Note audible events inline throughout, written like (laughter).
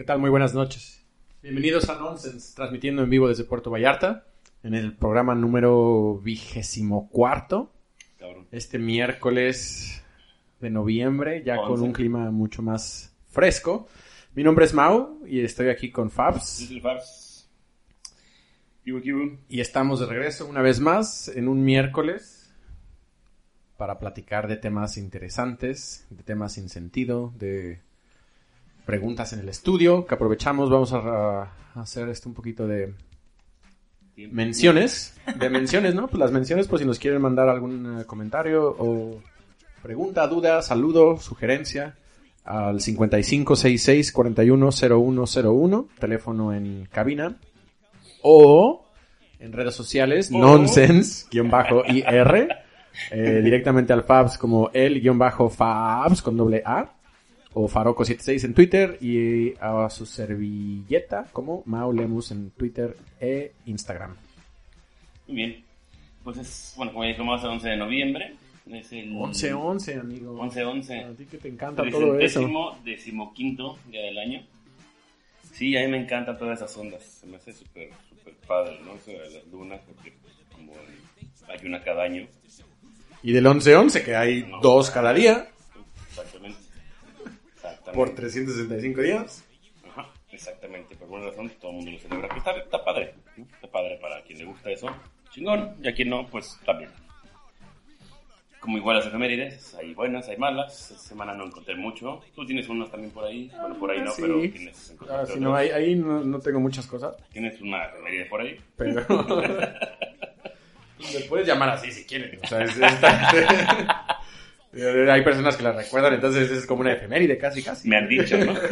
¿Qué tal? Muy buenas noches. Bienvenidos a Nonsense, transmitiendo en vivo desde Puerto Vallarta, en el programa número vigésimo cuarto. Este miércoles de noviembre, ya con un clima mucho más fresco. Mi nombre es Mau y estoy aquí con Fabs. Fabs. Y estamos de regreso una vez más en un miércoles para platicar de temas interesantes, de temas sin sentido, de preguntas en el estudio que aprovechamos. Vamos a, hacer esto un poquito de menciones. De menciones, ¿no? Pues las menciones, pues si nos quieren mandar algún eh, comentario o pregunta, duda, saludo, sugerencia al 5566 410101, teléfono en cabina o en redes sociales, nonsense-ir, eh, directamente al Fabs como el-Fabs con doble A o Faroco76 en Twitter y a su servilleta como Mau Lemus en Twitter e Instagram. Muy bien. Pues es, bueno, como ya dijimos, el 11 de noviembre. Es el 11-11, amigo. 11-11. A ti que te encanta todo eso. decimoquinto día del año. Sí, a mí me encantan todas esas ondas. Se me hace súper, súper padre, ¿no? Eso de las lunas, porque como hay una cada año. Y del 11-11, que hay dos cada día. Por 365 días. Ajá, exactamente. Por buena razón, todo el mundo lo celebra. Está, está padre. Está padre para quien le gusta eso. Chingón. Y a quien no, pues también. Como igual las efemérides, hay buenas, hay malas. Esta semana no encontré mucho. Tú tienes unas también por ahí. Bueno, por ahí no, pero tienes. Ah, si no, ahí, ahí no, no, tengo muchas cosas. Tienes una efeméride por ahí. Pero. (laughs) (laughs) Me puedes llamar así si quieres. O sea, es, (laughs) Hay personas que la recuerdan, entonces es como una efeméride, casi, casi. Me han dicho, ¿no? (laughs) pues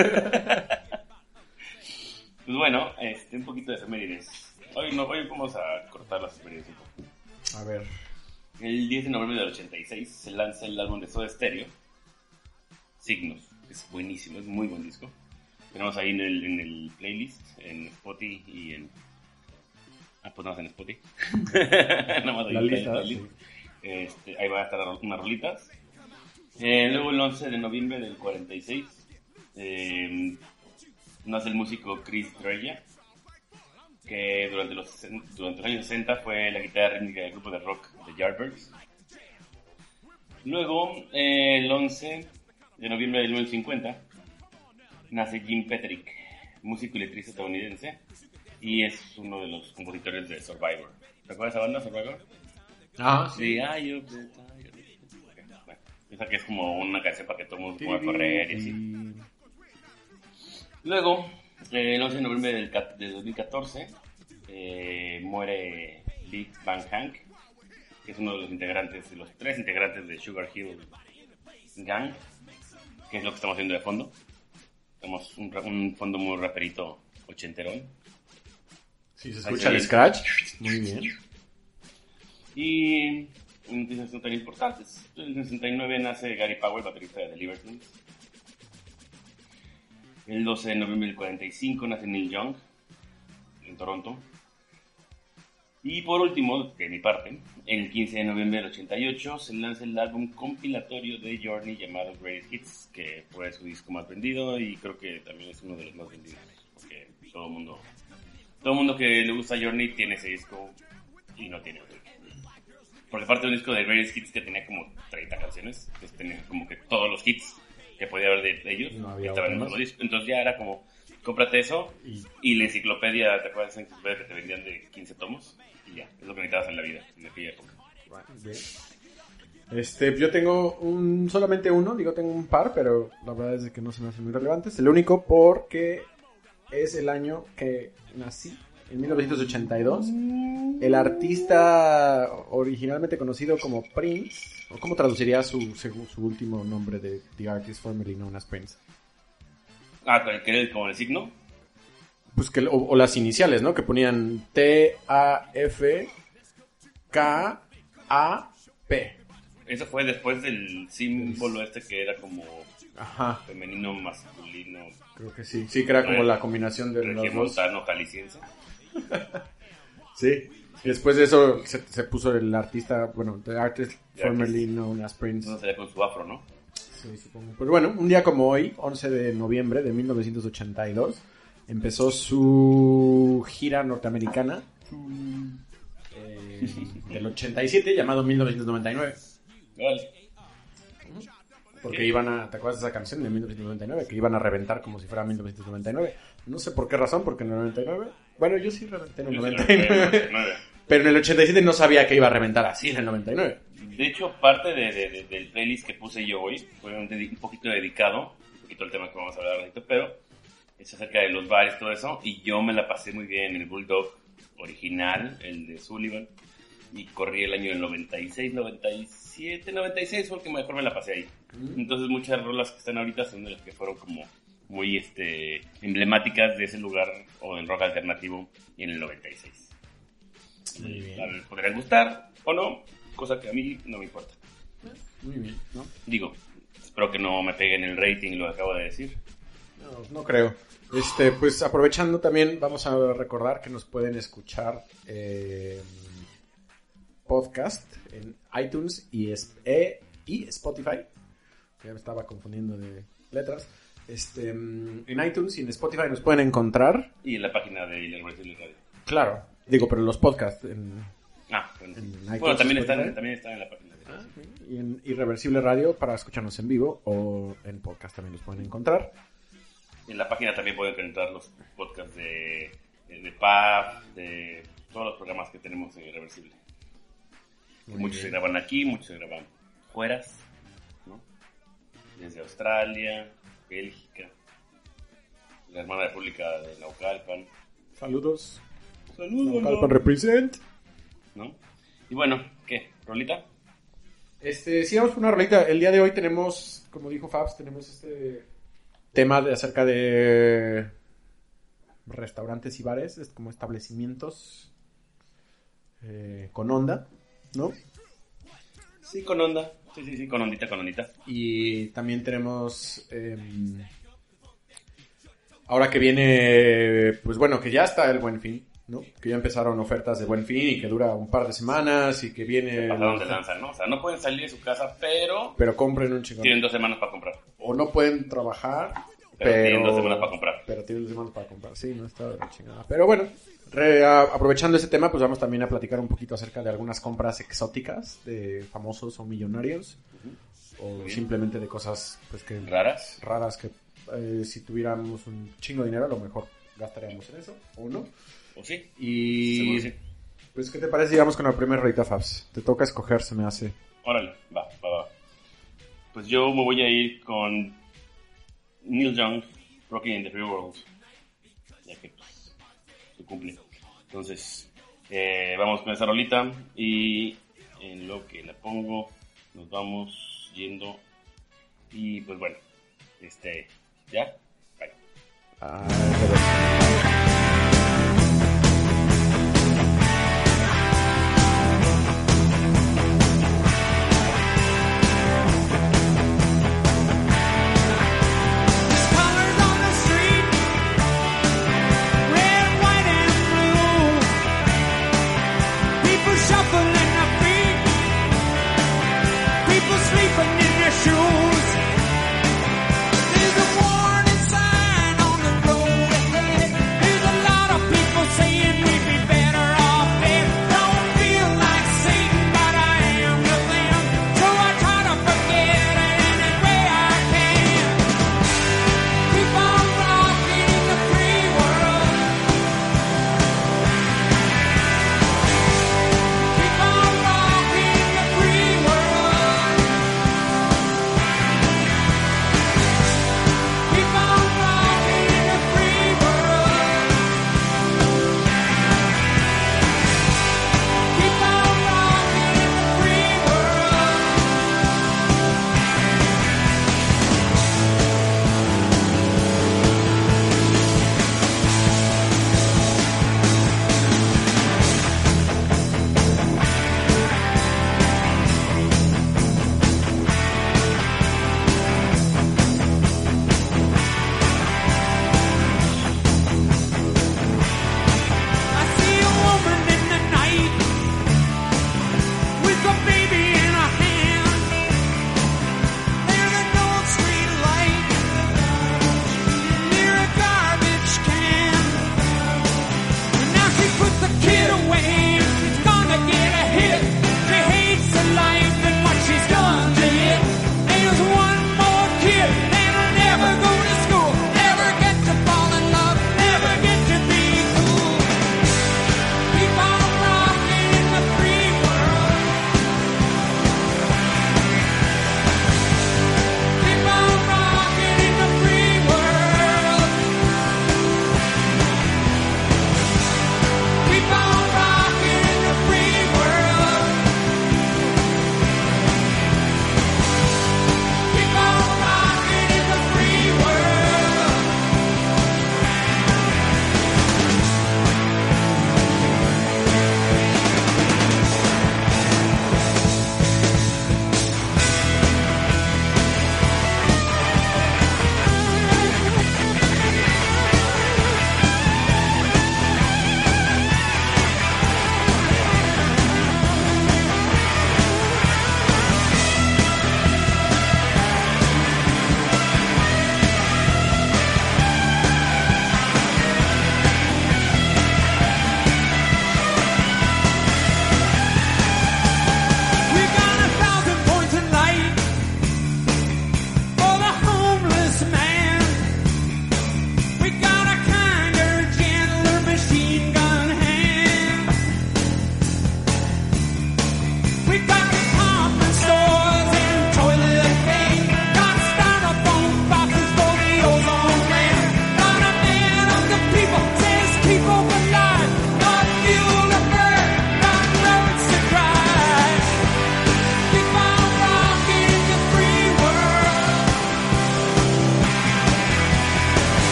bueno, este, un poquito de efemérides. Hoy, no, hoy vamos a cortar las efemérides un poco. A ver. El 10 de noviembre del 86 se lanza el álbum de Soda Stereo, Signos. Es buenísimo, es muy buen disco. Tenemos ahí en el, en el playlist, en Spotify y en... Ah, pues nada más en Spotify. (laughs) nada más ahí la lista, este, ahí van a estar unas rolitas. Eh, luego el 11 de noviembre del 46 eh, nace el músico Chris Dreja, que durante los, durante los años 60 fue la guitarra rítmica del grupo de rock The Yardbirds. Luego, eh, el 11 de noviembre del 1950, nace Jim Petrick, músico y letrista estadounidense, y es uno de los compositores de Survivor. ¿Te acuerdas de esa banda, Survivor? Ah, sí. sí esa que es como una canción para que todo el mundo pueda correr y así. Luego, eh, el 11 de noviembre del, de 2014, eh, muere Lee Van Hank, que es uno de los integrantes, de los tres integrantes de Sugar Hill Gang, que es lo que estamos haciendo de fondo. Tenemos un, un fondo muy raperito ochenterón. Sí, se escucha el scratch. Muy bien. Y noticias no tan importantes. En el 69 nace Gary Powell, baterista de The Libertines. El 12 de noviembre del 45 nace Neil Young en Toronto. Y por último, de mi parte, el 15 de noviembre del 88 se lanza el álbum compilatorio de Journey llamado Greatest Hits, que fue su disco más vendido y creo que también es uno de los más vendidos, porque todo mundo, todo mundo que le gusta Journey tiene ese disco y no tiene otro. Porque aparte de un disco de Greatest Hits que tenía como 30 canciones, que tenía como que todos los hits que podía haber de, ellos estaban en el mismo disco. Entonces ya era como, cómprate eso y, la enciclopedia, ¿te acuerdas de esa enciclopedia que te vendían de 15 tomos? Y ya, es lo que necesitabas en la vida en aquella época. Este, yo tengo un, solamente uno, digo tengo un par, pero la verdad es que no se me hacen muy relevantes. El único porque es el año que nací en 1982. El artista originalmente conocido como Prince, o cómo traduciría su, su, último nombre de The Artist formerly known as Prince. Ah, como el signo. Pues que, o, o las iniciales, ¿no? Que ponían T, A, F, K, A, P. Eso fue después del símbolo este que era como Ajá, femenino, masculino, creo que sí. Sí, que era como la combinación de los dos. jalisciense. Sí. Después de eso se, se puso el artista, bueno, The Artist The formerly known as Prince. No sería con su afro, ¿no? Sí, supongo. Pero bueno, un día como hoy, 11 de noviembre de 1982, empezó su gira norteamericana eh, del 87 llamado 1999. Vale. Porque iban a, ¿te acuerdas de esa canción de 1999? Que iban a reventar como si fuera 1999. No sé por qué razón, porque en el 99... Bueno, yo sí reventé en el Yo sí lo 99. recuerdo, nueve. Pero en el 87 no sabía que iba a reventar así en el 99. De hecho, parte de, de- de- del playlist que puse yo hoy fue un, un poquito dedicado, un poquito al tema que vamos a hablar ahorita, pero es acerca de los bares todo eso. Y yo me la pasé muy bien en el Bulldog original, el de Sullivan, y corrí el año del 96, 97, 96 fue el que mejor me la pasé ahí. Entonces muchas rolas que están ahorita son de las que fueron como muy este, emblemáticas de ese lugar o del rock alternativo y en el 96. Muy bien. Podrían gustar o no, cosa que a mí no me importa. Muy bien, ¿no? Digo, espero que no me peguen el rating lo acabo de decir. No, no creo. Este, pues aprovechando también, vamos a recordar que nos pueden escuchar eh, podcast en iTunes y, es- e- y Spotify. Ya me estaba confundiendo de letras. Este, mm, en iTunes y en Spotify nos pueden encontrar. Y en la página de Irreversible Radio. Claro. Digo, pero los podcasts en, Ah, bueno. En Bueno, iTunes, también están, también están en la página de y en Irreversible Radio para escucharnos en vivo o en podcast también los pueden encontrar. En la página también pueden encontrar los podcasts de, de, de PAF, de todos los programas que tenemos en Irreversible. Muy muchos se graban aquí, muchos se graban fueras, ¿no? Desde Australia, Bélgica, la hermana república de Naucalpan. Saludos. Saludos, Calpan represent. ¿no? Y bueno, ¿qué? ¿Rolita? Este, sí, vamos por una rolita. El día de hoy tenemos, como dijo Fabs, tenemos este tema de acerca de restaurantes y bares, es como establecimientos eh, con onda, ¿no? Sí, con onda. Sí, sí, sí, con ondita, con ondita. Y también tenemos, em, ahora que viene, pues bueno, que ya está el Buen Fin, ¿no? Que ya empezaron ofertas de Buen Fin y que dura un par de semanas y que viene... Pasaron de lanza, ¿no? O sea, no pueden salir de su casa, pero Pero compren un chingón. tienen dos semanas para comprar. o no pueden trabajar, Pero pero, tienen dos semanas para comprar. Pero tienen dos semanas para comprar, sí, no está de chingada. Pero bueno, re- a- aprovechando ese tema, pues vamos también a platicar un poquito acerca de algunas compras exóticas de famosos o millonarios, o bien. simplemente de cosas pues que Raras. raras que eh, si tuviéramos un chingo de dinero a lo mejor gastaríamos en eso, o no. ¿O sí? Y sí. pues, ¿qué te parece? Llegamos con la primera rolita, Fabs. Te toca escoger, se me hace. Órale, va, va, va. Pues yo me voy a ir con Neil Young, Rocking in the Free World. Ya que pues, se cumple. Entonces, eh, vamos con esa rolita y en lo que la pongo nos vamos yendo. Y pues bueno, este, ya, bye. Ah,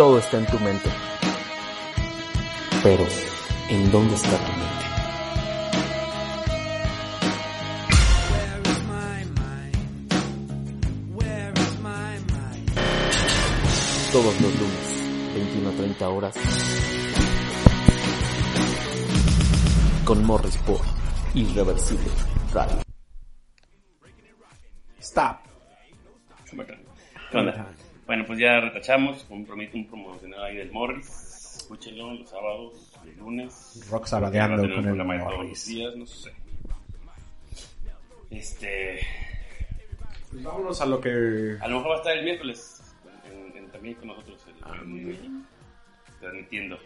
Todo está en tu mente. Pero, ¿en dónde está tu mente? Todos los lunes, 21 a 30 horas. Con Morris por Irreversible Radio. Pues ya retachamos un, un promocional ahí del Morris. Escúchenlo los sábados, los lunes. Rock sabadeando con el Morris. días, no sé. Este. Pues vámonos a lo que... A lo mejor va a estar el miércoles en- en- también con nosotros el- Ah, el- transmitiendo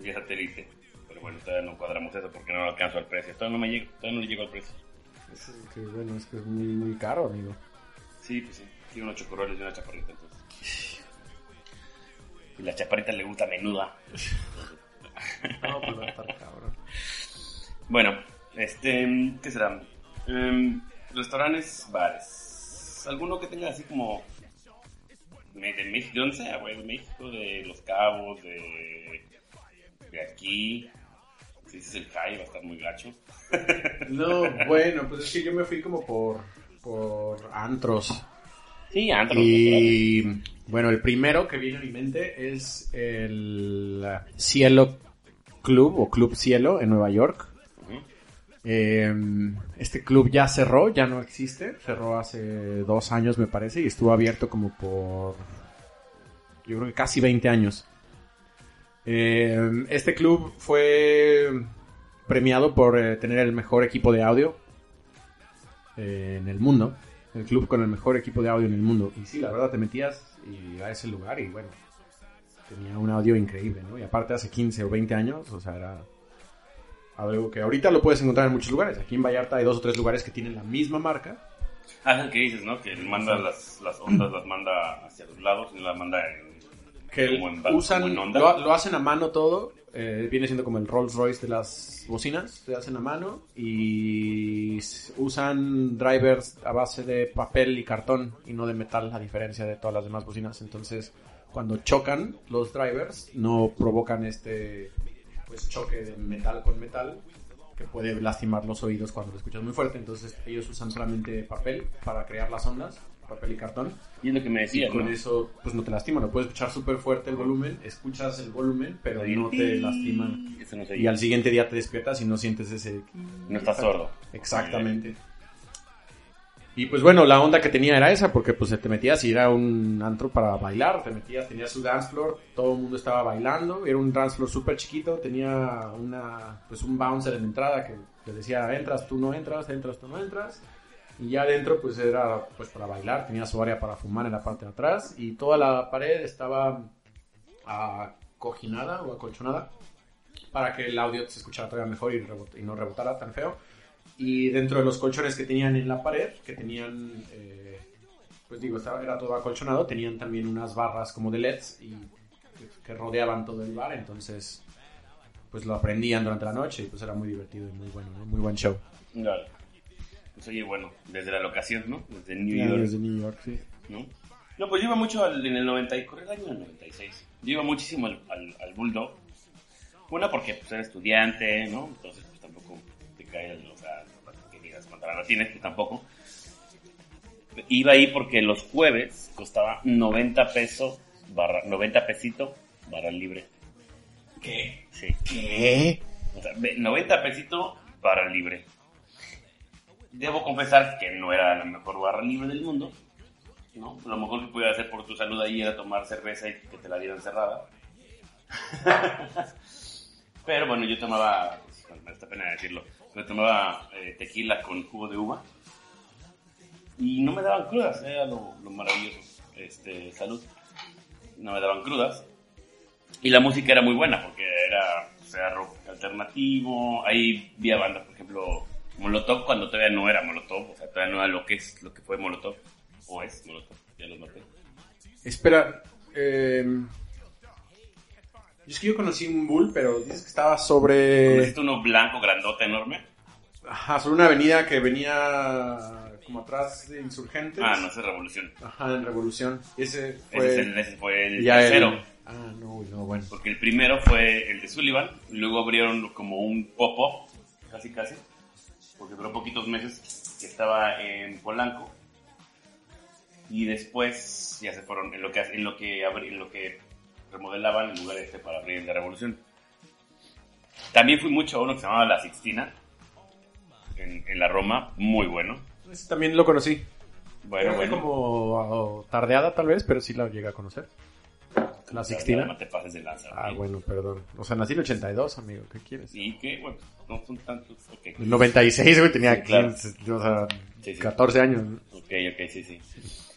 vía satélite. Pero bueno, todavía no cuadramos eso porque no lo alcanzo al precio. Todavía no me llego, todavía no le llego al precio. Es que, bueno, es que es muy, muy caro, amigo. Sí, pues sí. Tiene unos chocorroles y una chaparrita entonces. Y la chaparrita le gusta menuda. No, pues va a estar cabrón. Bueno, este, ¿qué será? Em, restaurantes, bares. ¿Alguno que tenga así como de México, de donde sea, güey, de México, de Los Cabos, de, de aquí? Si dices el high va a estar muy gacho. No, bueno, pues es que yo me fui como por, por antros. Sí, antros, Y bueno, el primero que viene a mi mente es el Cielo Club o Club Cielo en Nueva York. Eh, este club ya cerró, ya no existe. Cerró hace dos años, me parece, y estuvo abierto como por. Yo creo que casi 20 años. Eh, este club fue premiado por eh, tener el mejor equipo de audio eh, en el mundo. El club con el mejor equipo de audio en el mundo. Y sí, la verdad, te metías y a ese lugar y bueno, tenía un audio increíble, ¿no? Y aparte hace 15 o 20 años, o sea, era algo que ahorita lo puedes encontrar en muchos lugares. Aquí en Vallarta hay dos o tres lugares que tienen la misma marca. Ah, es el que dices, ¿no? Que manda las, las ondas, las manda hacia los lados y las manda en... que Como en usan, como en onda. lo, lo hacen a mano todo, eh, viene siendo como el Rolls Royce de las bocinas, se hacen a mano y usan drivers a base de papel y cartón y no de metal, a diferencia de todas las demás bocinas. Entonces, cuando chocan los drivers, no provocan este pues choque de metal con metal que puede lastimar los oídos cuando lo escuchas muy fuerte. Entonces, ellos usan solamente papel para crear las ondas, papel y cartón. Y es lo que me Y decía, con ¿no? eso, pues no te lastima, lo puedes escuchar súper fuerte el volumen, escuchas el volumen, pero no te lastima. Eso no se Y al siguiente día te despiertas y no sientes ese... No estás sordo. Exactamente. Y pues bueno, la onda que tenía era esa, porque pues te metías y era un antro para bailar, te metías, tenías su dance floor, todo el mundo estaba bailando, era un dance floor súper chiquito, tenía una, pues un bouncer en la entrada que te decía, entras, tú no entras, entras, tú no entras, y ya adentro pues era pues para bailar, tenía su área para fumar en la parte de atrás, y toda la pared estaba acoginada o acolchonada para que el audio se escuchara todavía mejor y, rebot- y no rebotara tan feo. Y dentro de los colchones que tenían en la pared, que tenían, eh, pues digo, estaba, era todo acolchonado, tenían también unas barras como de LEDs y que, que rodeaban todo el bar, entonces pues lo aprendían durante la noche y pues era muy divertido y muy bueno, ¿no? muy buen show. Claro. Pues oye, bueno, desde la locación, ¿no? Desde New York, desde New York, sí. ¿no? No, pues yo iba mucho al- en el 90 y el año del 96. Yo iba muchísimo al, al, al Bulldog. Una porque pues era estudiante, ¿no? Entonces pues tampoco te cae el, o sea, que digas cuánta lana tienes, pues tampoco. Iba ahí porque los jueves costaba 90 pesos, barra, 90 pesito, barra libre. ¿Qué? Sí. ¿Qué? O sea, ve- 90 pesito barra libre. Debo confesar que no era la mejor barra libre del mundo. ¿no? Lo mejor que podía hacer por tu salud ahí era tomar cerveza y que te la dieran cerrada. (laughs) Pero bueno, yo tomaba, me da pena decirlo, me tomaba eh, tequila con jugo de uva. Y no me daban crudas, era lo, lo maravilloso. Este, salud. No me daban crudas. Y la música era muy buena porque era, sea, rock alternativo. Ahí vi a bandas, por ejemplo, Molotov cuando todavía no era Molotov, o sea, todavía no era lo que es, lo que fue Molotov. O es Molotov, ya lo maté. Espera, eh, es que yo conocí un bull, pero dices que estaba sobre... ¿Conociste uno blanco, grandote, enorme? Ajá, sobre una avenida que venía como atrás de Insurgentes. Ah, no, es Revolución. Ajá, en Revolución. Ese Ese, fue es el, ese fue el ya el, tercero. Ah, no, no, bueno. Porque el primero fue el de Sullivan, luego abrieron como un pop-up, casi casi, porque duró poquitos meses, que estaba en Polanco. Y después ya se fueron en lo que, en lo que, abri- en lo que remodelaban el lugar este para abrir de Revolución. También fui mucho a uno que se llamaba La Sixtina, en, en la Roma, muy bueno. Ese también lo conocí. Bueno, Era bueno. como oh, tardeada tal vez, pero sí la llegué a conocer. La Sixtina. No te pases de lanza. Ah, bueno, perdón. O sea, nací en el 82, amigo. ¿Qué quieres? Y que, bueno, no son tantos. Ok, En el 96, güey, tenía Sí, claro. 15, o sea, Sí, sí. 14 años. ¿no? ok, ok, sí, sí.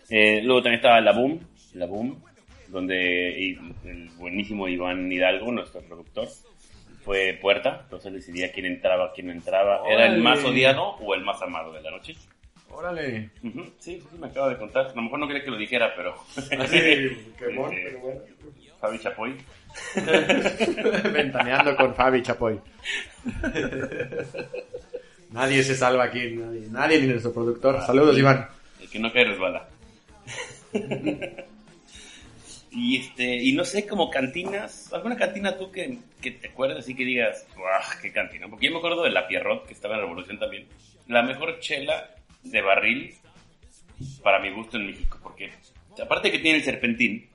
Eh, luego también estaba La Boom, La Boom, donde el buenísimo Iván Hidalgo, nuestro productor, fue puerta, entonces decidía quién entraba, quién no entraba. ¿Era el más odiado o el más amado de la noche? Órale. Sí, sí, me acaba de contar. A lo mejor no quería que lo dijera, pero... Así, (laughs) qué bon, Este, pero bueno. Fabi Chapoy. (laughs) Ventaneando con Fabi Chapoy. nadie se salva aquí, nadie, nadie ni nuestro productor. Saludos, Iván. El que no cae resbala. (laughs) y este, y no sé, como cantinas, alguna cantina tú que, que te acuerdas y que digas, ¡guau! ¡Qué cantina! Porque yo me acuerdo de la Pierrot, que estaba en Revolución también. La mejor chela de barril para mi gusto en México, porque aparte que tiene el serpentín,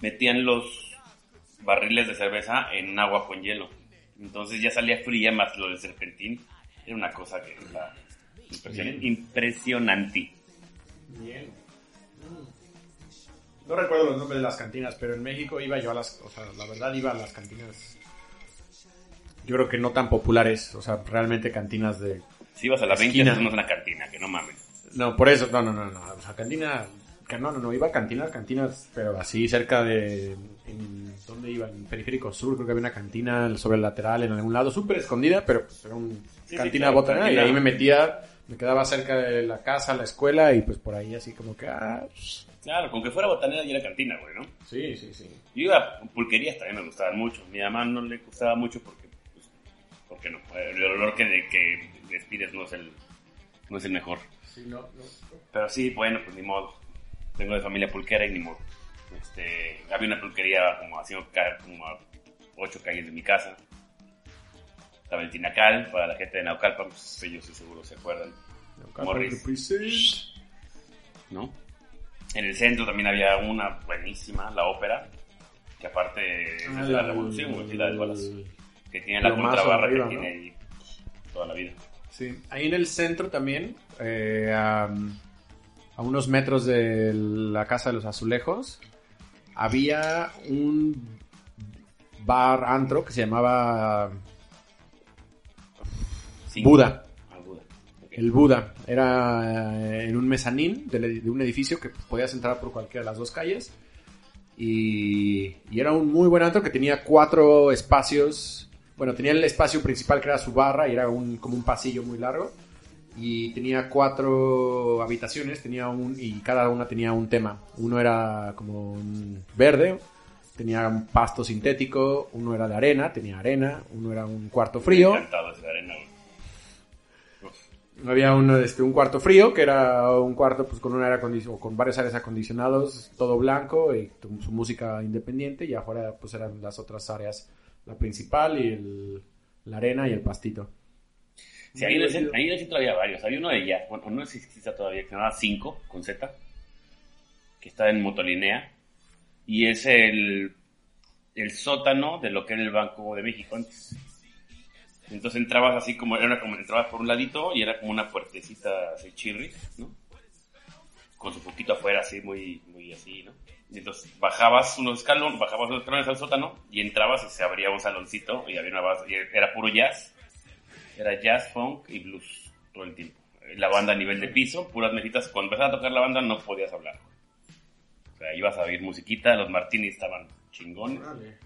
metían los barriles de cerveza en agua con hielo. Entonces ya salía fría más lo del serpentín. Era una cosa que era impresionante. impresionante. Bien. No recuerdo los nombres de las cantinas, pero en México iba yo a las, o sea, la verdad iba a las cantinas. Yo creo que no tan populares, o sea, realmente cantinas de Si ibas a la 20, Esquina. eso no es una cantina, que no mames. No, por eso, no, no, no, no. O sea, cantina. que No, no, no, iba a cantinas, cantinas, pero así cerca de. En, ¿Dónde iba? En Periférico Sur, creo que había una cantina sobre el lateral en algún lado, súper escondida, pero pues, era una sí, cantina claro, botanera. Y ahí me metía, me quedaba cerca de la casa, la escuela, y pues por ahí así como que. Ah, Claro, con que fuera botanera y era cantina, güey, ¿no? sí, sí, sí. Yo iba a pulquerías, también me gustaban mucho. Mi mamá no le gustaba mucho porque, pues, porque no. El olor que, que no es el, no es el mejor. Sí, no, no. Pero sí, bueno, pues ni modo. Tengo de familia pulquera y ni modo. Este, había una pulquería como a, cinco como a ocho calles de mi casa. Estaba el Tinacal, para la gente de Naucalpan, pues ellos sí seguro se acuerdan, Morris. ¿no? En el centro también había una buenísima, la ópera, que aparte es de la revolución, del balazo, que tiene la contrabarra arriba, que ¿no? tiene ahí toda la vida. Sí, ahí en el centro también, eh, a, a unos metros de la Casa de los Azulejos, había un bar antro que se llamaba. Buda. Ah, Buda. El Buda. Era eh, en un mezanín de, un edificio que podías entrar por cualquiera de las dos calles. Y, y era un muy buen antro que tenía cuatro espacios. Bueno, tenía el espacio principal que era su barra y era un, como un pasillo muy largo. Y tenía cuatro habitaciones, tenía un, y cada una tenía un tema. Uno era como un verde, tenía un pasto sintético, uno era de arena, tenía arena, uno era un cuarto frío. De arena. Había uno, este, un cuarto frío, que era un cuarto pues, con, un aire acondicionado, con varios aires acondicionados, todo blanco y tu- su música independiente. Y afuera pues, eran las otras áreas, la principal y el- la arena y el pastito. Sí, ahí en, el centro, ahí en el centro había varios. Había uno de ya, bueno, no sé si existe todavía, que se llamaba 5, con Z, que está en Motolinea. Y es el, el sótano de lo que era el Banco de México antes. Entonces entrabas así como, era como entrabas por un ladito y era como una puertecita así chirri, ¿no? Con su poquito afuera así, muy, muy así, ¿no? Y entonces bajabas unos escalones, bajabas unos escalones al sótano y entrabas y se abría un saloncito y había una base, y era puro jazz. Era jazz, funk y blues todo el tiempo. La banda a nivel de piso, puras mesitas. Cuando empezaba a tocar la banda no podías hablar. O sea, ibas a oír musiquita, los martinis estaban chingones.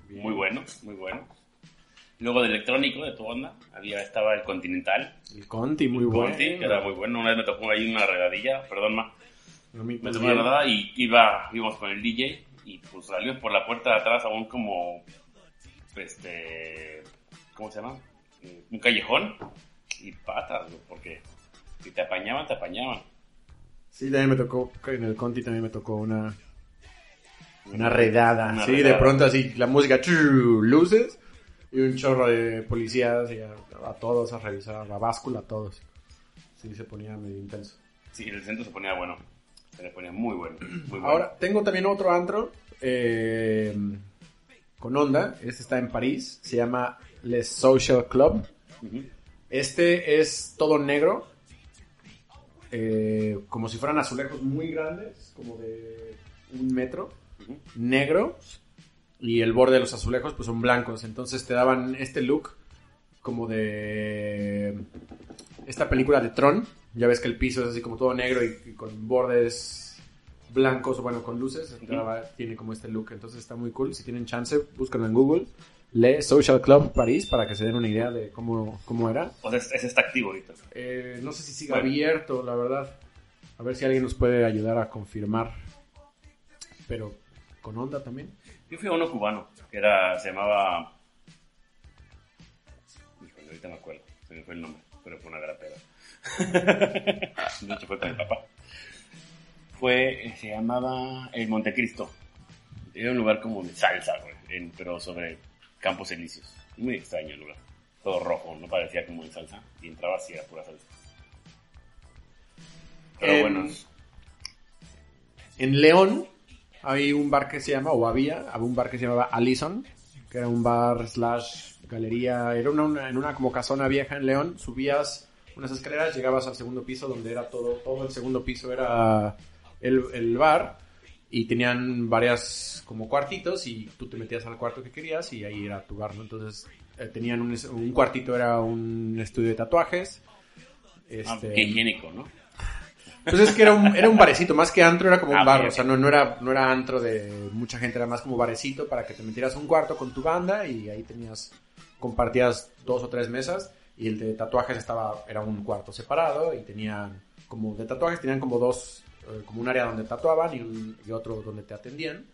Muy buenos, muy buenos. Luego de electrónico, de tu onda, había, estaba el Continental. El Conti, muy bueno. Conti, que era muy bueno. Una vez me tocó ahí una redadilla, perdón, ma. Mí Me tocó también. una redada y iba, íbamos con el DJ y pues salimos por la puerta de atrás aún como, este, ¿cómo se llama? Un callejón y patas, güey, porque si te apañaban, te apañaban. Sí, también me tocó, en el Conti también me tocó una, Una redada. Una sí, de pronto así, la música, chu, luces, y un chorro de policías y a, a todos a revisar, la báscula a todos. Sí, se ponía medio intenso. Sí, el centro se ponía bueno. Se le ponía muy bueno. Muy (clears throat) bueno. Ahora, tengo también otro antro eh, con onda. Este está en París. Se llama Les Social Club. Este es todo negro. eh, como si fueran azulejos muy grandes, como de un metro. Ujú. Negro. Y el borde de los azulejos pues son blancos. Entonces te daban este look como de esta película de Tron. Ya ves que el piso es así como todo negro y, y con bordes blancos o bueno, con luces. daba- tiene como este look. Entonces está muy cool. Si tienen chance, búscanlo en Google. Le Social Club París para que se den una idea de cómo, cómo era. O sea, ese está activo ahorita. Eh, no sé si sigue Bueno. abierto, la verdad. A ver si alguien nos puede ayudar a confirmar. Pero con onda también. Yo fui a uno cubano, que era, se llamaba... Híjole, ahorita me acuerdo, se me fue el nombre, pero fue una gran peda. (laughs) De hecho fue con mi papá. Fue, eh, se llamaba el Montecristo. Era un lugar como de salsa, güey, en- pero sobre campos elíseos. Muy extraño el lugar. Todo rojo, no parecía como de salsa. Y entraba así, era pura salsa. Pero Em, bueno, En León hay un bar que se llama, o había, había un bar que se llamaba Allison, que era un bar slash galería, era una, una- en una como casona vieja en León, subías unas escaleras, llegabas al segundo piso donde era todo, todo el segundo piso era el, el bar y tenían varias como cuartitos y tú te metías al cuarto que querías y ahí era tu bar, ¿no? Entonces eh, tenían un, un cuartito era un estudio de tatuajes. ah, Este, qué higiénico, ¿no? pues es que era un, era un barecito, más que antro era como un Ah, bar, o sea, no, no, era, no era antro de mucha gente, era más como barecito para que te metieras un cuarto con tu banda y ahí tenías, compartías dos o tres mesas y el de tatuajes estaba, era un cuarto separado y tenían, como de tatuajes tenían como dos, eh, como un área donde tatuaban y, un- y otro donde te atendían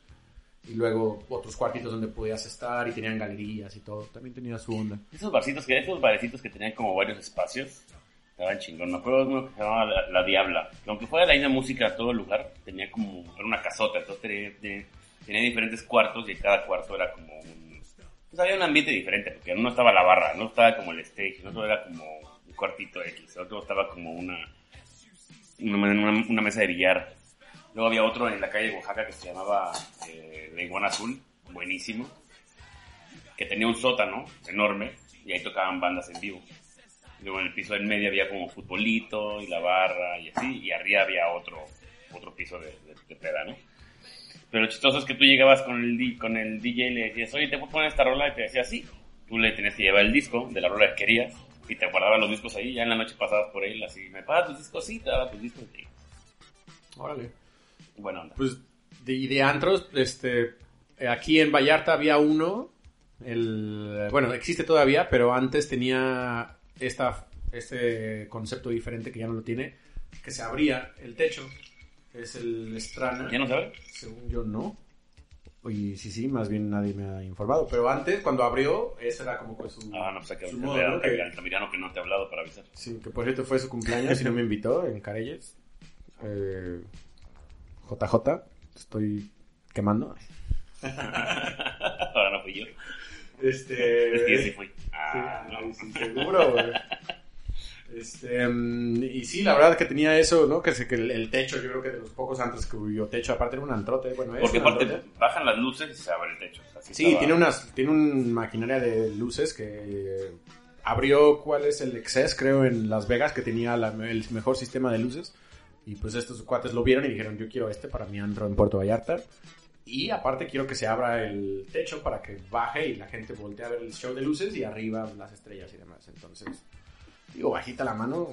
y luego otros cuartitos donde podías estar y tenían galerías y todo, también tenía su onda. Esos barcitos que esos barecitos que tenían como varios espacios, estaban chingón. Me acuerdo de uno que se llamaba La, La Diabla, que aunque fuera la misma música todo lugar, tenía como, era una casota, entonces tenía, tenía- tenía diferentes cuartos y cada cuarto era como pues había un ambiente diferente, porque no estaba la barra, no estaba como el stage, no solo era como un cuartito X, otro estaba como una, una, mesa de billar. Luego había otro en la calle de Oaxaca que se llamaba eh, La Azul, buenísimo que tenía un sótano enorme y ahí tocaban bandas en vivo. Luego en el piso del medio había como futbolito y la barra y así, y arriba había otro, otro piso de, de, de peda, ¿no? Pero lo chistoso es que tú llegabas con el, con el DJ y le decías, oye, ¿te puedo poner esta rola? Y te decía, sí. Tú le tenías que llevar el disco de la rola que querías y te guardabas los discos ahí. Ya en la noche pasabas por él así, ¿me pagas tus discos? Sí, te daba tus discos. Y, Órale. buena onda. Pues de, y de antros, este, aquí en Vallarta había uno, el, bueno, existe todavía, pero antes tenía esta, este concepto diferente que ya no lo tiene, que se abría el techo, es el Estrana. ¿Ya no sabes? Según yo, no. Y sí, sí, más bien nadie me ha informado. Pero antes, cuando abrió, ese era como que su... Ah, no, pues hay que su. Que- Altamirano que no te ha hablado para avisar. Sí, que por cierto fue su cumpleaños y no me invitó en Carelles. Eh, JJ, te estoy quemando. (laughs) Ahora no fui yo. Este. Es que sí fui. Ah, Sí, no. sí, seguro, güey. Este, mm, y sí, la verdad que tenía eso, ¿no? Que, que el, el techo, yo creo que de los pocos antes que hubo techo, aparte era un antrote, bueno, es Porque aparte antrote. bajan las luces y se abre el techo. Así Sí, estaba. tiene unas, tiene un maquinaria de luces que abrió, ¿cuál es el Excess? Creo en Las Vegas, que tenía la- el mejor sistema de luces. Y pues estos cuates lo vieron y dijeron, yo quiero este para mi antro en Puerto Vallarta. Y aparte quiero que se abra el techo para que baje y la gente voltee a ver el show de luces y arriba las estrellas y demás. Entonces, digo, bajita la mano,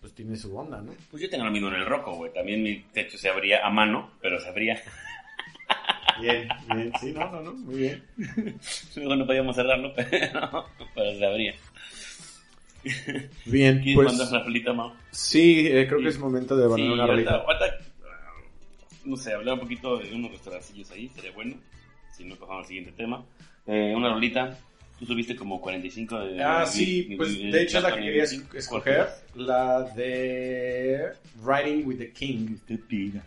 pues tiene su onda, ¿no? Pues yo tengo lo mismo en el roco, güey. También mi techo se abría a mano, pero se abría. Bien, bien, sí, no, no, no, muy bien. (laughs) Luego no podíamos cerrarlo, (laughs) pero, pero se abría. Bien, ¿Quieres pues mandar una rolita, Mau? sí, eh, creo que es momento de Sí, poner una rolita. ah, no sé, hablar un poquito de unos restaurancillos ahí, sería bueno. Si no, pasamos al siguiente tema. Eh, una rolita. Tú tuviste como 45 de... Ah, sí, pues de, hecho la que quería escoger, la de Riding with the King. Este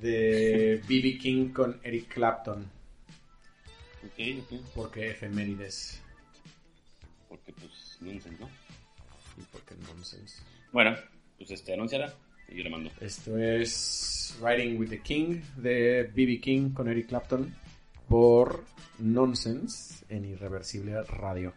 de BB King con Eric Clapton. Ok, ok. Porque efemérides. Porque pues nonsense, ¿no? Y porque nonsense. Bueno, pues este, anunciará y yo le mando. Esto es Riding with the King de BB King con Eric Clapton por Nonsense en Irreversible Radio.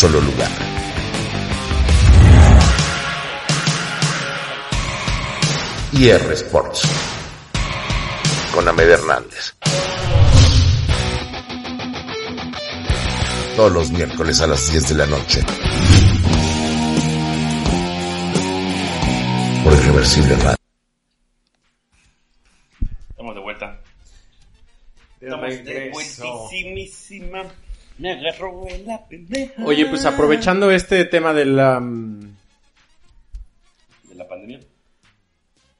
solo lugar. IR Sports con Amed Hernández. Todos los miércoles a las 10 de la noche. Por Irreversible Radio. Me agarró en la pendeja. Oye, pues aprovechando este tema de la... mm, De la pandemia.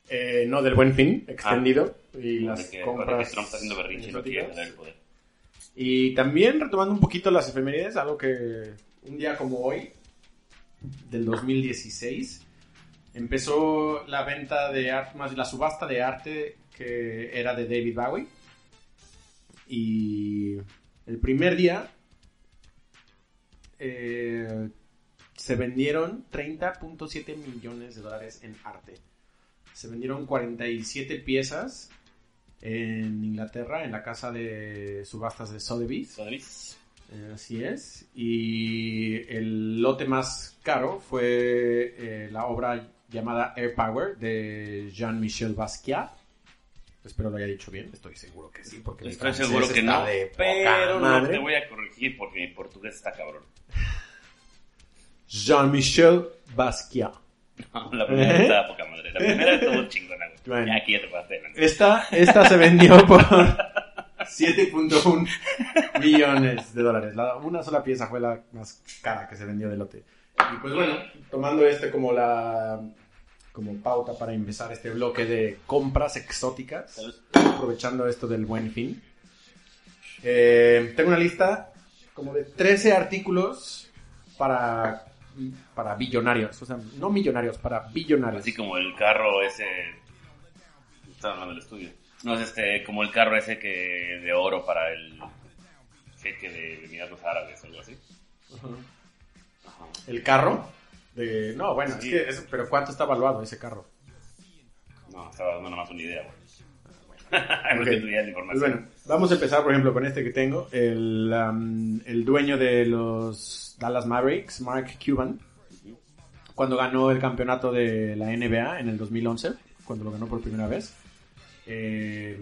eh, no, del buen fin extendido y Ah. De las que, compras que Trump está haciendo berrinche y no quiere tener el poder. Y también retomando un poquito las efemérides, algo que un día como hoy, del 2016, empezó la venta de arte, más la subasta de arte que era de David Bowie. Y el primer día eh, se vendieron 30.7 millones de dólares en arte. Se vendieron 47 piezas en Inglaterra, en la casa de subastas de Sotheby's. Sotheby's. Eh, Así es. Y el lote más caro fue eh, la obra llamada Air Power de Jean-Michel Basquiat. Espero lo haya dicho bien, estoy seguro que sí, porque mi Estoy francés seguro que está no. de poca Pero no te voy a corregir porque mi portugués está cabrón. Jean-Michel Basquiat. (laughs) La primera ¿Eh? estaba poca madre. La primera estuvo (laughs) chingona, güey. Ya aquí ya te pasaste de lanza. Esta, esta se vendió por (laughs) 7.1 millones de dólares. La- una sola pieza fue la más cara que se vendió de lote. Y pues bueno, tomando este como la como pauta para empezar este bloque de compras exóticas, aprovechando esto del buen fin. eh, tengo una lista como de 13 artículos para, para billonarios, o sea, no millonarios, para billonarios. Así como el carro ese. Estaba hablando del estudio. No, es este, como el carro ese que de oro para el jeque de Emiratos Árabes algo así. Ajá. El carro. De... No, bueno, Sí. es que eso- pero ¿cuánto está evaluado ese carro? No, estaba dando nomás una idea, güey. (laughs) no Ok. te tuviera la Pues bueno, vamos a empezar, por ejemplo, con este que tengo. El, um, el dueño de los Dallas Mavericks, Mark Cuban, cuando ganó el campeonato de la NBA en el 2011, cuando lo ganó por primera vez. eh,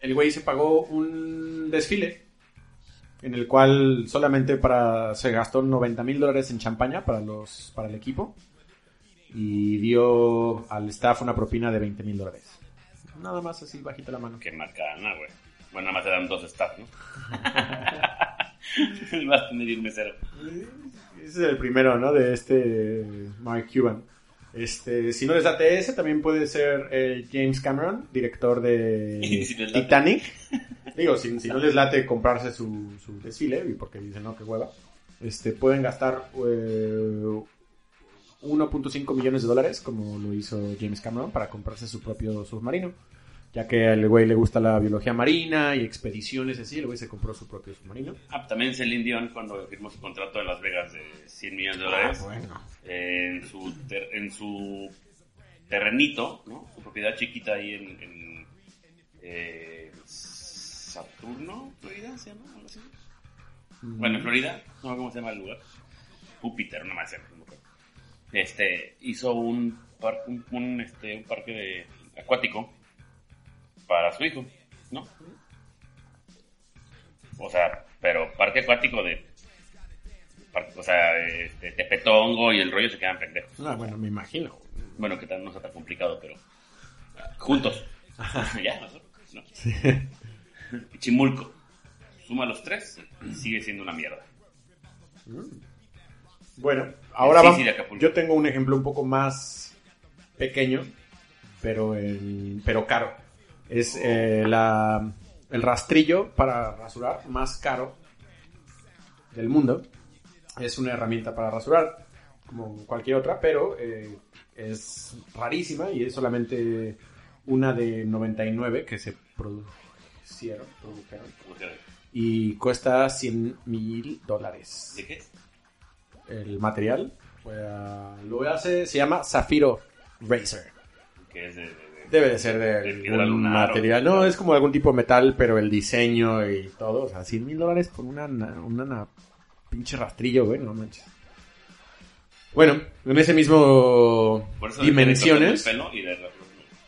el güey se pagó un desfile en el cual solamente para se gastó 90 mil dólares en champaña para los para el equipo y dio al staff una propina de 20 mil dólares. Nada más así, bajita la mano. Qué macana, güey. Bueno, nada más eran dos staff, ¿no? Vas a tener un mesero. Ese es el primero, ¿no? De este Mark Cuban. Este, si no les late ese, también puede ser eh, James Cameron, director de (laughs) si. Titanic. Digo, si, si no les late comprarse su, su desfile, y porque dicen, no, qué hueva, este, pueden gastar eh, 1.5 millones de dólares, como lo hizo James Cameron, para comprarse su propio submarino. Ya que al güey le gusta la biología marina y expediciones así, el güey se compró su propio submarino. Ah, también Celine Dion cuando firmó su contrato en Las Vegas de 100 millones de dólares. Ah, bueno. en su ter- en su terrenito, ¿no? Su propiedad chiquita ahí en, en, eh, Saturno, Florida, ¿se llama? Algo así. Bueno, en Florida, no sé cómo se llama el lugar. Júpiter, no más. Este, hizo un, par- un, un, este, un parque de, acuático para su hijo, ¿no? O sea, pero parque acuático de o sea, este, Tepetongo y el rollo se quedan pendejos. Ah, bueno, me imagino. Bueno, que tal no sea tan complicado, pero juntos. (laughs) ya, nosotros, ¿no? (laughs) Chimulco. Suma los tres y sigue siendo una mierda. Bueno, ahora Sí, vamos. sí. Yo tengo un ejemplo un poco más pequeño, pero, en- pero caro. Es eh, la, el rastrillo para rasurar más caro del mundo. Es una herramienta para rasurar, como cualquier otra, pero eh, es rarísima y es solamente una de 99 que se produjeron. y cuesta 100 mil dólares ¿De qué? el material. Pues, lo hace, se llama Zafiro Racer. Que es de- Debe de ser de, algún material. No, es como algún tipo de metal, pero el diseño y todo. O sea, 100 mil dólares por una, una, una pinche rastrillo, güey, no manches. Bueno, en ese mismo Por eso de dimensiones. pelo y de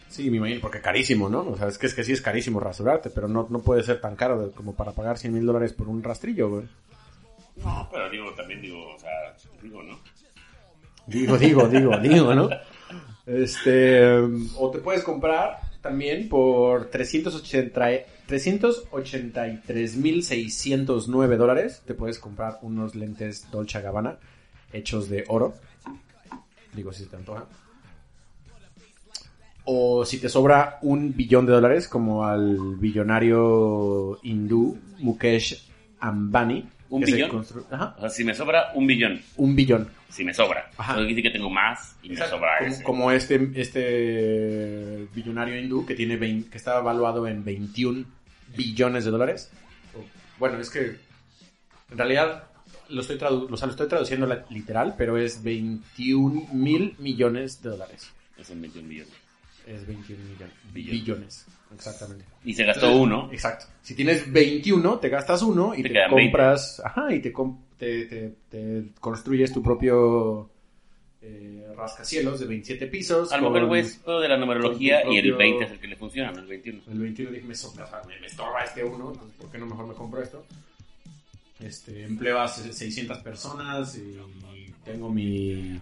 Sí, me imagino, porque carísimo, ¿no? O sea, es que, es que sí es carísimo rasurarte, pero no, no puede ser tan caro como para pagar 100 mil dólares por un rastrillo, güey. No, pero digo, también digo, o sea, digo, ¿no? Digo, digo, digo, digo, ¿no? Este, o te puedes comprar también por 380 383.609 dólares. Te puedes comprar unos lentes Dolce Gabbana hechos de oro. Digo, si se te antoja. O si te sobra un billón de dólares, como al billonario hindú Mukesh Ambani. ¿Un billón? constru- Ajá, O sea, si me sobra un billón, un billón. Si me sobra. Ajá. Entonces dice que tengo más y me Exacto, sobra como, ese. como este, este billonario hindú que tiene 20 que está evaluado en 21 billones de dólares. Bueno, es que en realidad lo estoy, tradu- o sea, lo estoy traduciendo literal, pero es 21 mil millones de dólares. Es un 21 billones. Es 21 millones. Billones. Billones, exactamente. Y se gastó uno. Exacto. Si tienes 21, te gastas uno y Te te, quedan 20. compras. Ajá, y te, com- te, te- te construyes tu propio eh, rascacielos de 27 pisos. A lo mejor, güey, es todo de la numerología y el propio- 20 es el que le funciona, no el 21. El 21 dije, me, sobra, o sea, me, me estorba este uno, entonces, ¿por qué no mejor me compro esto? Este, empleo a se- 600 personas y tengo mi,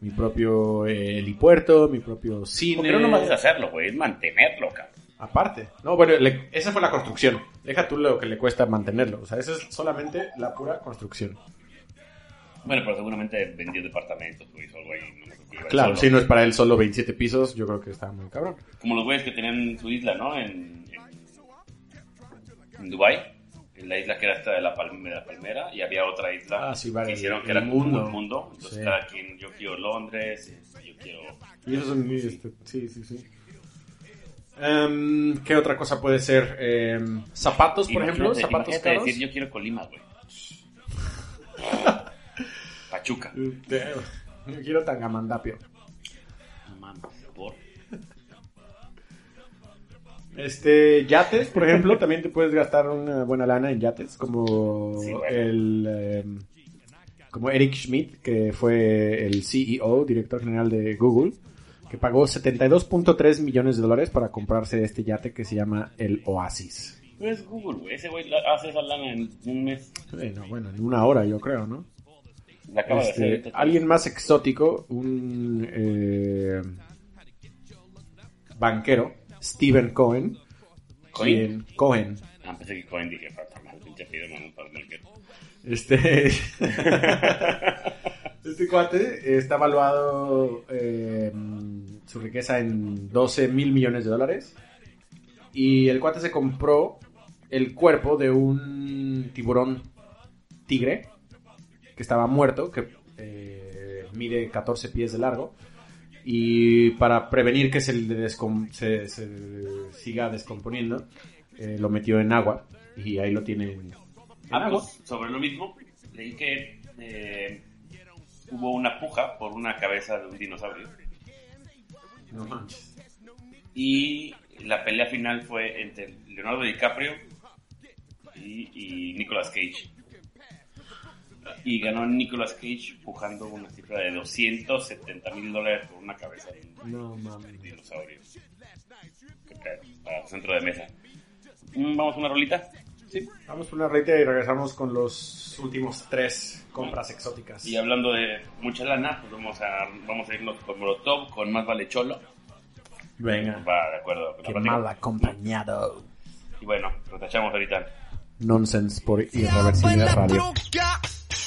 mi propio eh, helipuerto, mi propio cine. Porque no nomás es hacerlo, güey, es mantenerlo, cabrón. Aparte. No, bueno, le- esa fue la construcción. Deja tú lo que le cuesta mantenerlo. O sea, eso es solamente la pura construcción. Bueno, pero seguramente vendió departamentos, o algo ahí. No sé qué iba Claro, si no es para él solo 27 pisos, yo creo que está muy cabrón. Como los güeyes que tenían su isla, ¿no? En, en, en Dubai en la isla que era esta de la, palme- de la palmera, y había otra isla Ah, sí, que hicieron que era como mundo. un mundo. Entonces Sí. cada quien, yo quiero Londres, yo quiero... Y eso son muy, este, sí, sí, sí. Em, ¿Qué otra cosa puede ser? Em, zapatos, por ejemplo, zapatos caros. decir yo quiero Colima, güey. (laughs) Pachuca. Yo quiero Tangamandapio. No mames, por... Este, yates, por ejemplo, (laughs) también te puedes gastar una buena lana en yates, como Sí, bueno. el em, como Eric Schmidt, que fue el CEO, director general de Google, que pagó 72.3 millones de dólares para comprarse este yate que se llama el Oasis. Es Google, güey. Ese güey hace esa lana en un mes. Bueno, bueno, en una hora yo creo, ¿no? La acaba Este, de hacer. alguien más exótico, un eh, banquero, Stephen Cohen. ¿Cohen? quien- Cohen. Ah, pensé que Cohen dije, para mal, pinche pido, mano, para el market. Este. (laughs) este cuate está evaluado eh, su riqueza en 12 mil millones de dólares. Y el cuate se compró el cuerpo de un tiburón tigre que estaba muerto, que eh, mide 14 pies de largo. Y para prevenir que se, le descom- se, se siga descomponiendo, eh, lo metió en agua. Y ahí lo tiene en, en Ah, agua. pues, sobre lo mismo, leí que eh, hubo una puja por una cabeza de un dinosaurio. No manches. Y la pelea final fue entre Leonardo DiCaprio y, y Nicolas Cage. Y ganó Nicolas Cage pujando una cifra de 270 mil dólares por una cabeza de un No dinosaurio. Para centro de mesa. Mm, Vamos a una rolita. Sí, vamos por una reta y regresamos con los últimos tres compras exóticas. Y hablando de mucha lana, pues vamos a, vamos a irnos con Molotov, con Más Vale Cholo. Venga, Va de acuerdo qué mal acompañado. Y bueno, nos tachamos ahorita. Nonsense por Irreversibilidad la Radio.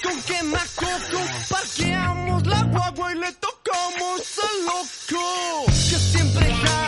con quemacoco parqueamos la guagua y le tocamos al loco que siempre jala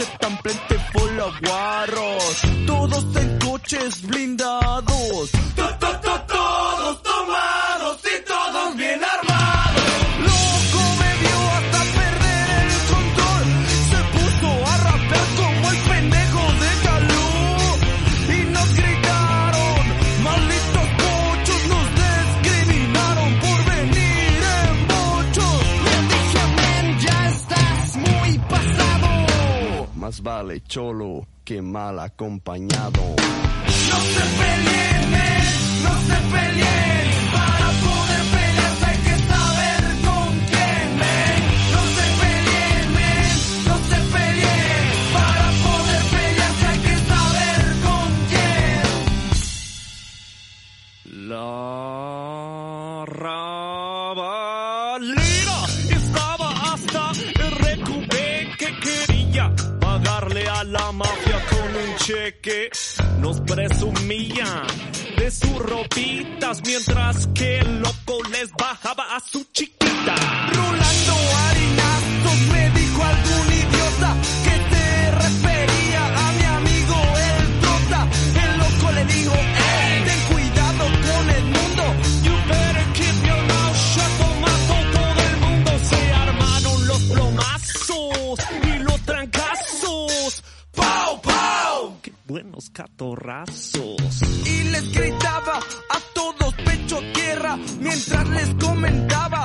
están plenty full of guarros. Todos en coches blindados. Más vale cholo que mal acompañado. No se peleen, no se peleen. Cheque. Nos presumían de sus ropitas mientras que el loco les bajaba a su chiquita. Y les gritaba a todos pecho tierra mientras les comentaba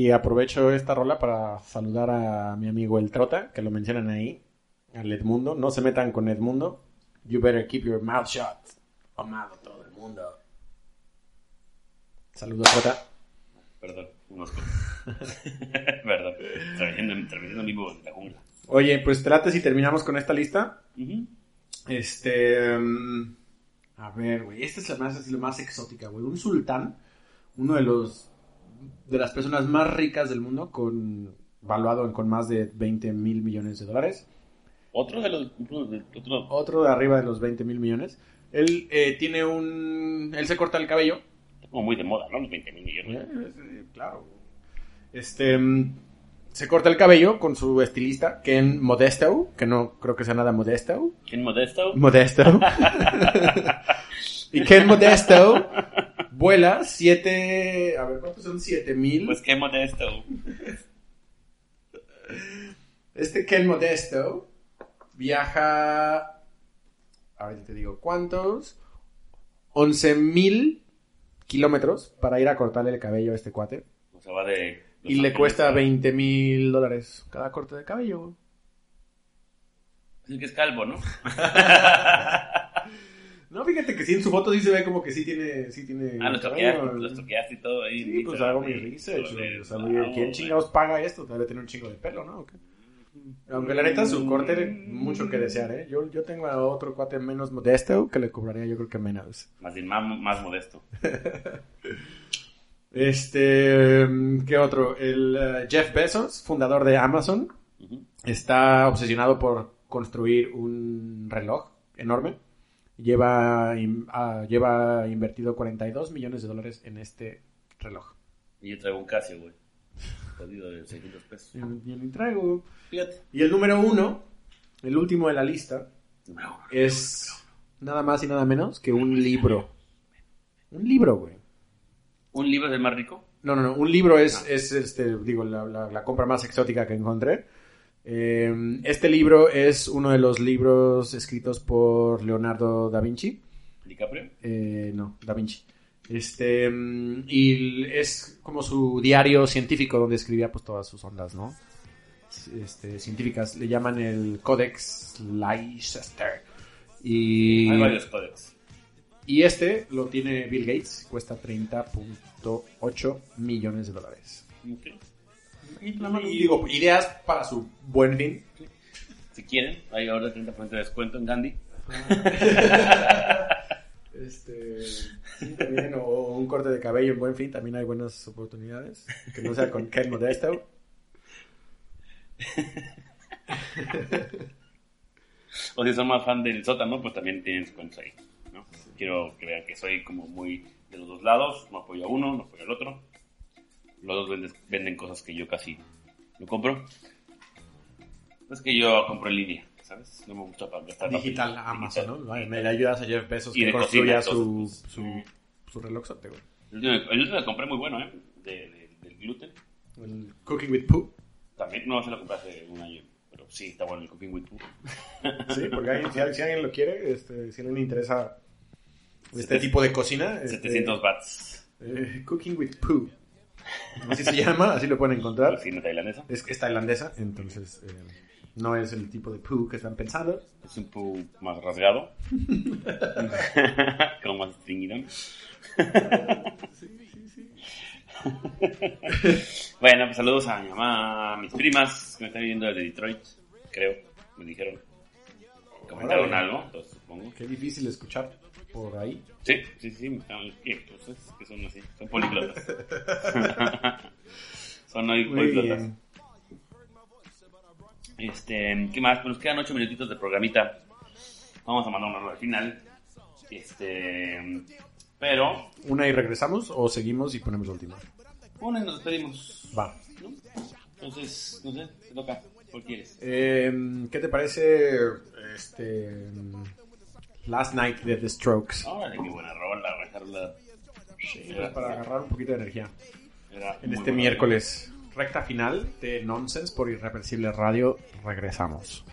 y aprovecho esta rola para saludar a mi amigo El Trota, que lo mencionan ahí, al Edmundo. No se metan con Edmundo. You better keep your mouth shut. Amado todo el mundo. Saludos, Trota. Perdón, un osco. (laughs) Perdón. Transmitiendo, en vivo la jungla. Oye, pues trate si terminamos con esta lista. Este. mm, a ver, güey. Esta es la más, es la más exótica, güey. Un sultán, uno de los. De las personas más ricas del mundo, con. valuado en- con más de 20 mil millones de dólares. Otro de los. Otro, otro- de arriba de los 20 mil millones. Él eh, tiene un. Él se corta el cabello. como muy de moda, ¿no? Los 20 mil millones. Eh, claro. Este. mm, Se corta el cabello con su estilista, Ken Modesto, que no creo que sea nada modesto. ¿Quién modesto? Modesto. (laughs) (laughs) y Ken Modesto vuela 7. A ver, ¿cuántos son 7 mil? Pues qué modesto. Este Ken Modesto viaja. A ver, te digo, ¿cuántos? 11 mil kilómetros para ir a cortarle el cabello a este cuate. O sea, va de. Los Y le cuesta a- 20 mil dólares cada corte de cabello. El que es calvo, ¿no? (laughs) No, fíjate que sí, en su foto sí se ve como que sí tiene... Sí tiene Ah, los toqueaste, los toqueaste y todo ahí. Sí, pues hago mi research. O sea, güey, ¿quién chingados paga esto? Debe tener un chingo de pelo, ¿no? Aunque la neta, su corte, mucho que desear, ¿eh? Yo, yo tengo a otro cuate menos modesto que le cobraría yo creo que menos. Más bien, más, más modesto. (laughs) Este, ¿qué otro? El eh, Jeff Bezos, fundador de Amazon, Ujú. está obsesionado por construir un reloj enorme. Lleva, ah, lleva invertido 42 millones de dólares en este reloj. Y yo traigo un Casio, güey. Jodido de 600 pesos. Ni traigo. Fíjate. Y el número uno, el último de la lista, No, es nada más y nada menos que un libro. Un libro, güey. ¿Un libro del más rico? No, no, no. Un libro es, es este, digo, la, la- la compra más exótica que encontré. Eh, este libro es uno de los libros escritos por Leonardo da Vinci. ¿DiCaprio? Eh, no, da Vinci. Este, mm, y es como su diario científico donde escribía pues todas sus ondas, ¿no? Este, científicas. Le llaman el Codex Leicester. Y, Hay varios códex. y este lo tiene Bill Gates, cuesta 30.8 millones de dólares. Ok. Y nada más digo, ideas para su buen fin. Si quieren, hay ahora 30% de descuento en Gandhi. (laughs) Este, sí, también, o un corte de cabello en buen fin, también hay buenas oportunidades. Que no sea con Ken Modesto. (laughs) O si son más fan del sótano, pues también tienen descuentos ahí. ¿no? Quiero que vean que soy como muy de los dos lados. No apoyo a uno, no apoyo al otro. Los dos venden, venden cosas que yo casi no compro. Es que yo compro en línea, ¿sabes? No me gusta para gastar rápido. Digital Amazon, Digital. ¿no? Me le ayudas a Jeff Bezos Y que construya su, pues. su, su relojzote, güey. El último, que compré muy bueno, ¿eh? De, de- del gluten. El Cooking with Pooh. También, no, se lo compré hace un año. Pero sí, está bueno el Cooking with Pooh. (laughs) Sí, porque alguien- si, si alguien lo quiere, este, si alguien le interesa este tipo de cocina. este, 700 watts. eh, Cooking with Pooh. Así se llama, así lo pueden encontrar. Tailandesa. Es, es tailandesa, entonces eh, no es el tipo de Pooh que están pensando. Es un Pooh más rasgado. (laughs) Como más stringidón. (laughs) bueno, pues saludos a mi mamá, a mis primas que me están viendo desde Detroit, creo, me dijeron. Comentaron Órale. algo, entonces supongo. Qué difícil escuchar por ahí. Sí, sí, sí, estaban- ¿qué? Pues es que son así, son políglotas. (laughs) son políglotas. Este, ¿qué más? Pues nos quedan ocho minutitos de programita. Vamos a mandar una al final. Este, pero, Una y regresamos o seguimos y ponemos la última. bueno, y nos despedimos. Va. ¿no? Entonces, no sé, te toca. ¿Cuál quieres? Eh, ¿Qué te parece este Last Night de The Strokes? Órale, qué buena rola, rola Sí, pues, para agarrar un poquito de energía era en este miércoles. Recta final de Nonsense por Irreversible Radio. Regresamos.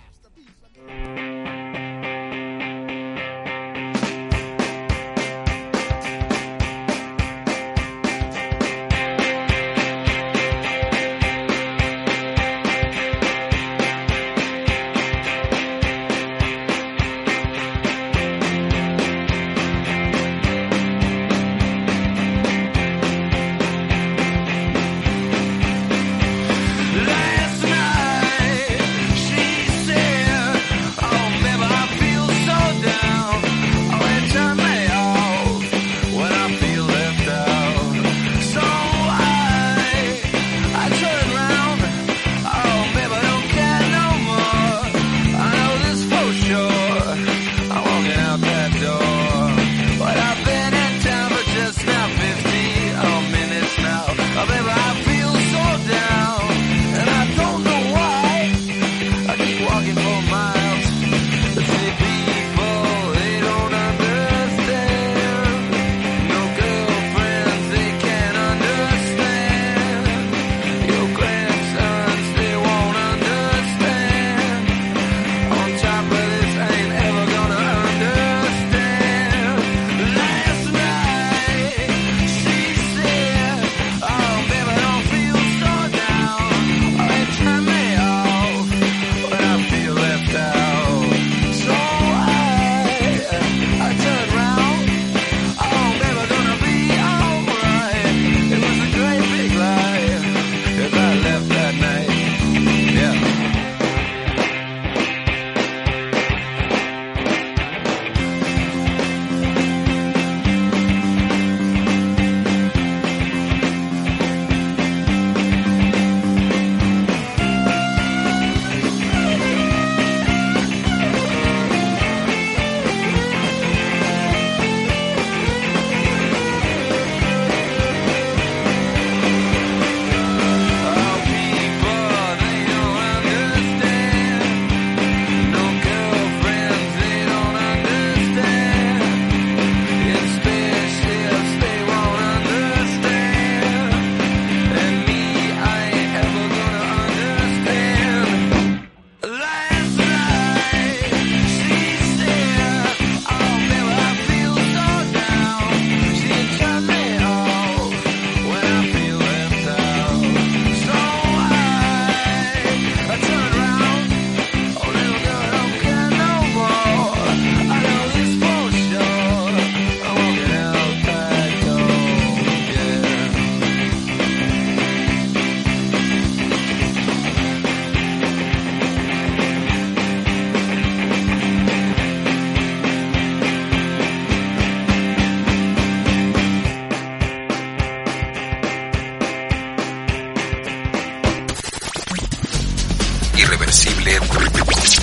Irreversible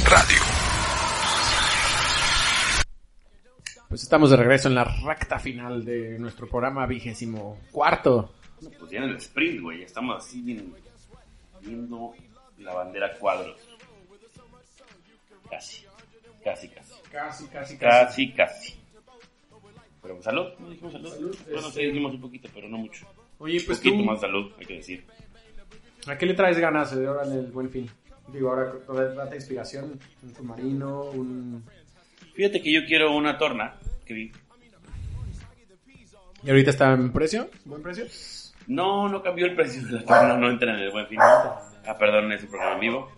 Radio. Pues estamos de regreso en la recta final de nuestro programa vigésimo cuarto. Pues ya en el sprint, güey. Estamos así bien, viendo la bandera cuadros. Casi. Casi, casi. Casi, casi, Casi, casi. Pero pues, salud, no dijimos salud. Salud, Bueno, este- sí dijimos un poquito, pero no mucho. Oye, Un pues poquito tú, más salud, hay que decir. ¿a qué le traes ganas eh, ahora en el Buen Fin? Digo, ahora toda esta inspiración, un submarino, un... Fíjate que yo quiero una torna que vi. ¿Y ahorita está en precio? ¿Buen precio? No, no cambió el precio de la torna, no entra en el buen fin. Ah, perdón, es un programa en vivo.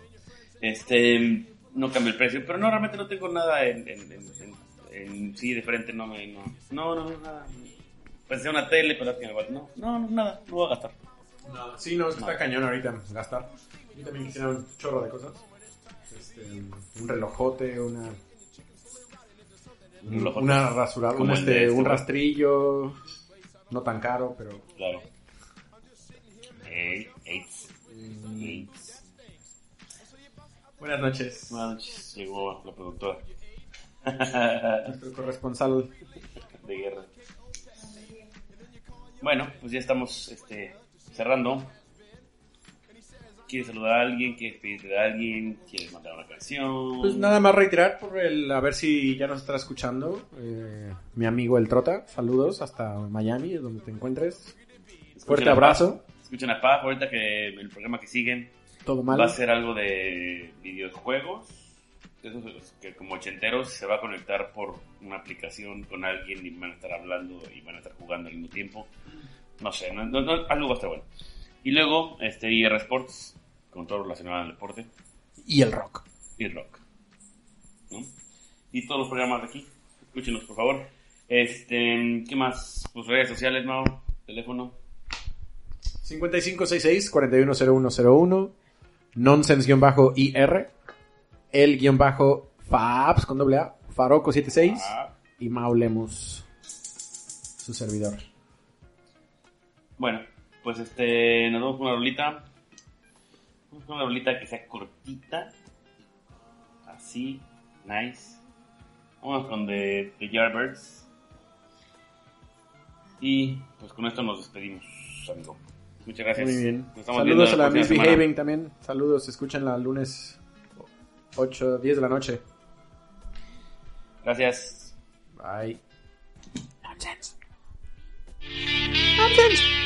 Este, no cambió el precio, pero no, realmente no tengo nada en, en, en- en- en sí de frente, no me, no, no, no, no, nada. Pensé una tele, pero. No, no, no, nada, no voy a gastar. No, sí, no, es que está cañón ahorita gastar. Yo también quisiera un chorro de cosas. Este, un relojote, una... Un relojote. Una rasuradora, Como un, este, este, un rastrillo, no tan caro, pero... Claro. AIDS. AIDS. Buenas noches. Buenas noches, llegó la productora Nuestro corresponsal. de guerra. Bueno, pues ya estamos este, cerrando. ¿Quieres saludar a alguien? ¿Quieres pedirle a alguien? ¿Quieres mandar una canción? Pues nada más reiterar por el, a ver si ya nos está escuchando eh, mi amigo el Trota. Saludos hasta Miami, donde te encuentres. Escuchen Fuerte abrazo. Paz. Escuchen a Paz, ahorita que el programa que siguen Todo mal. va a ser algo de videojuegos. Esos que como ochenteros se va a conectar por una aplicación con alguien y van a estar hablando y van a estar jugando al mismo tiempo. No sé, no- no- no, algo va a estar bueno. Y luego, este, IR Sports, con todo relacionado al deporte, Y el rock. y rock. ¿no? Y todos los programas de aquí, escúchenos por favor. Este, ¿qué más? Pues redes sociales, Mao, teléfono. 5566-410101. Nonsense-IR. El-Fabs con doble A. Faroco76. Ah, Y Maulemos. Su servidor. Bueno, pues este, nos vamos con una rolita. Vamos con una rolita que sea cortita. Así, nice. Vamos con The, the Yardbirds. Y pues con esto nos despedimos, amigo. Muchas gracias. Muy bien. Saludos a la semana. Misbehaving también. Saludos. Escúchenla lunes 8, 10 de la noche. Gracias. Bye. Sick